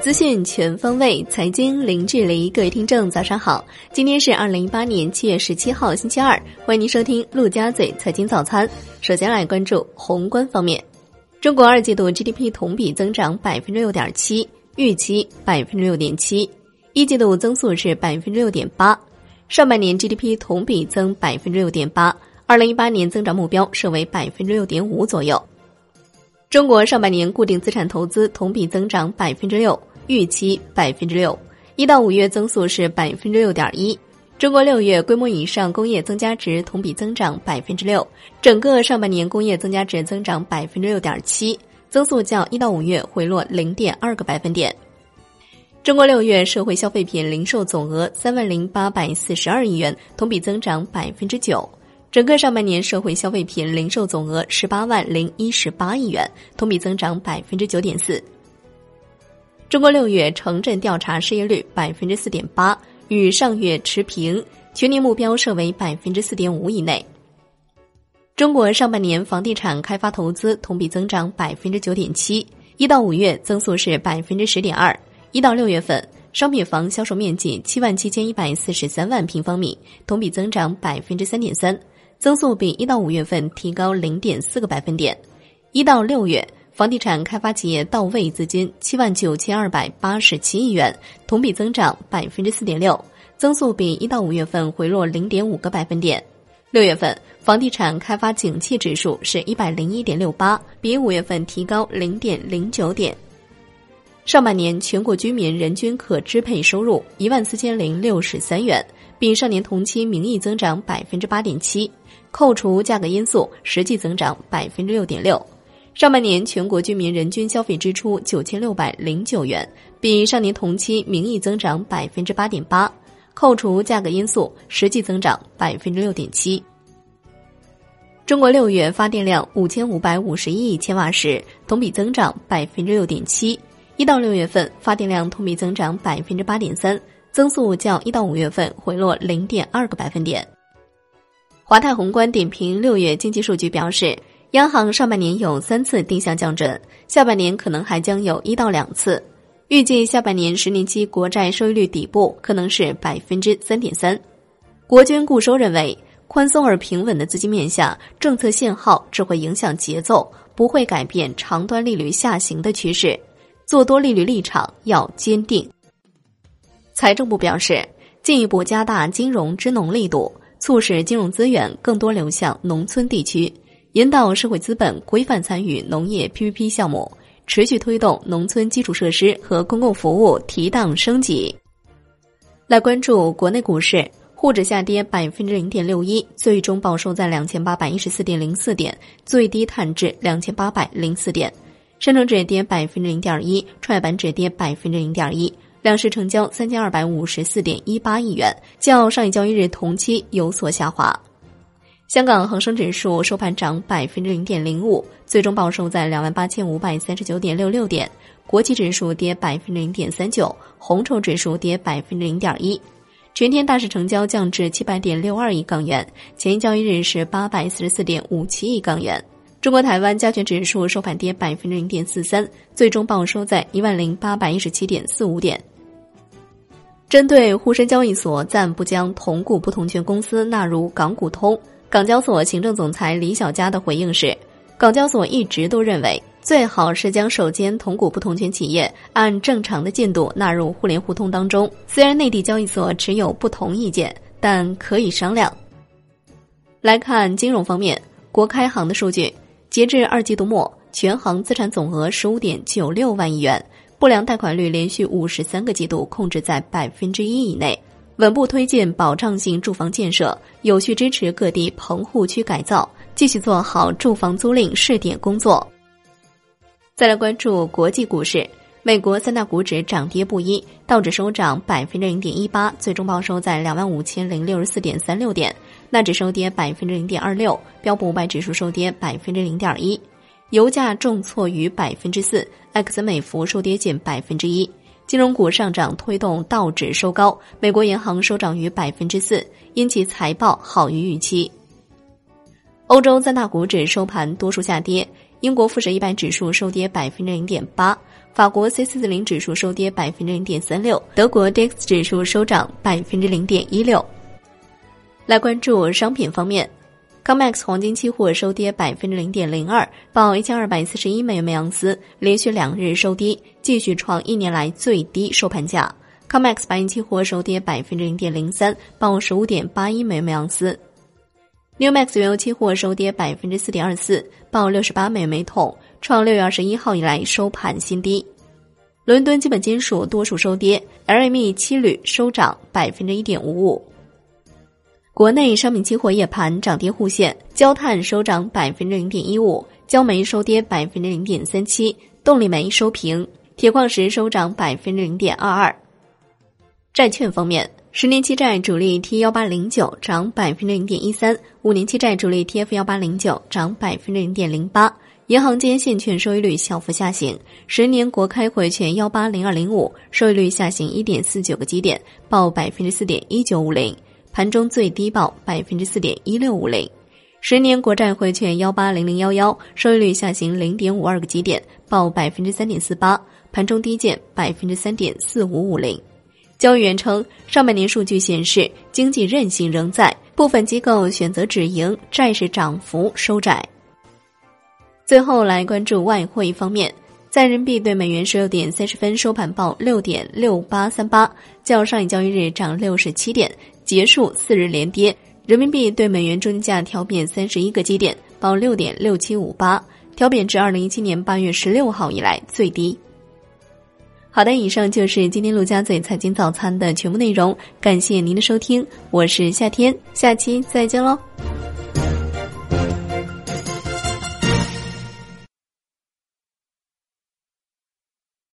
资讯全方位，财经零距离。各位听众，早上好！今天是二零一八年七月十七号，星期二。欢迎您收听陆家嘴财经早餐。首先来关注宏观方面，中国二季度 GDP 同比增长百分之六点七，预期百分之六点七，一季度增速是百分之六点八，上半年 GDP 同比增百分之六点八，二零一八年增长目标设为百分之六点五左右。中国上半年固定资产投资同比增长百分之六。预期百分之六，一到五月增速是百分之六点一。中国六月规模以上工业增加值同比增长百分之六，整个上半年工业增加值增长百分之六点七，增速较一到五月回落零点二个百分点。中国六月社会消费品零售总额三万零八百四十二亿元，同比增长百分之九，整个上半年社会消费品零售总额十八万零一十八亿元，同比增长百分之九点四。中国六月城镇调查失业率百分之四点八，与上月持平，全年目标设为百分之四点五以内。中国上半年房地产开发投资同比增长百分之九点七，一到五月增速是百分之十点二，一到六月份商品房销售面积七万七千一百四十三万平方米，同比增长百分之三点三，增速比一到五月份提高零点四个百分点，一到六月。房地产开发企业到位资金七万九千二百八十七亿元，同比增长百分之四点六，增速比一到五月份回落零点五个百分点。六月份房地产开发景气指数是一百零一点六八，比五月份提高零点零九点。上半年全国居民人均可支配收入一万四千零六十三元，比上年同期名义增长百分之八点七，扣除价格因素，实际增长百分之六点六。上半年全国居民人均消费支出九千六百零九元，比上年同期名义增长百分之八点八，扣除价格因素，实际增长百分之六点七。中国六月发电量五千五百五十一亿千瓦时，同比增长百分之六点七。一到六月份发电量同比增长百分之八点三，增速较一到五月份回落零点二个百分点。华泰宏观点评六月经济数据表示。央行上半年有三次定向降准，下半年可能还将有一到两次。预计下半年十年期国债收益率底部可能是百分之三点三。国军固收认为，宽松而平稳的资金面下，政策信号只会影响节奏，不会改变长端利率下行的趋势。做多利率立场要坚定。财政部表示，进一步加大金融支农力度，促使金融资源更多流向农村地区。引导社会资本规范参与农业 PPP 项目，持续推动农村基础设施和公共服务提档升级。来关注国内股市，沪指下跌百分之零点六一，最终报收在两千八百一十四点零四点，最低探至两千八百零四点。深成指跌百分之零点一，创业板指跌百分之零点一，两市成交三千二百五十四点一八亿元，较上一交易日同期有所下滑。香港恒生指数收盘涨百分之零点零五，最终报收在两万八千五百三十九点六六点。国际指数跌百分之零点三九，红筹指数跌百分之零点一。全天大市成交降至七百点六二亿港元，前一交易日是八百四十四点五七亿港元。中国台湾加权指数收盘跌百分之零点四三，最终报收在一万零八百一十七点四五点。针对沪深交易所暂不将同股不同权公司纳入港股通。港交所行政总裁李小加的回应是：港交所一直都认为，最好是将首间同股不同权企业按正常的进度纳入互联互通当中。虽然内地交易所持有不同意见，但可以商量。来看金融方面，国开行的数据，截至二季度末，全行资产总额十五点九六万亿元，不良贷款率连续五十三个季度控制在百分之一以内。稳步推进保障性住房建设，有序支持各地棚户区改造，继续做好住房租赁试点工作。再来关注国际股市，美国三大股指涨跌不一，道指收涨百分之零点一八，最终报收在两万五千零六十四点三六点；纳指收跌百分之零点二六，标普五百指数收跌百分之零点一，油价重挫逾百分之四，埃克森美孚收跌近百分之一。金融股上涨推动道指收高，美国银行收涨逾百分之四，因其财报好于预期。欧洲三大股指收盘多数下跌，英国富时一百指数收跌百分之零点八，法国 C 四零指数收跌百分之零点三六，德国 DAX 指数收涨百分之零点一六。来关注商品方面，COMEX 黄金期货收跌百分之零点零二，报一千二百四十一美元每盎司，连续两日收低，继续创一年来最低收盘价。COMEX 白银期货收跌百分之零点零三，报十五点八一美元每盎司。Newmax 原油期货收跌百分之四点二四，报六十八美元每桶，创六月二十一号以来收盘新低。伦敦基本金属多数收跌，LME 七铝收涨百分之一点五五。国内商品期货夜盘涨跌互现，焦炭收涨百分之零点一五，焦煤收跌百分之零点三七，动力煤收平，铁矿石收涨百分之零点二二。债券方面，十年期债主力 T 幺八零九涨百分之零点一三，五年期债主力 TF 幺八零九涨百分之零点零八。银行间现券收益率小幅下行，十年国开回券幺八零二零五收益率下行一点四九个基点，报百分之四点一九五零。盘中最低报百分之四点一六五零，十年国债汇券幺八零零幺幺收益率下行零点五二个基点，报百分之三点四八，盘中低见百分之三点四五五零。交易员称，上半年数据显示经济韧性仍在，部分机构选择止盈，债市涨幅收窄。最后来关注外汇方面，在人民币对美元十六点三十分收盘报六点六八三八，较上一交易日涨六十七点。结束四日连跌，人民币对美元中间价调贬三十一个基点，报六点六七五八，调贬至二零一七年八月十六号以来最低。好的，以上就是今天陆家嘴财经早餐的全部内容，感谢您的收听，我是夏天，下期再见喽。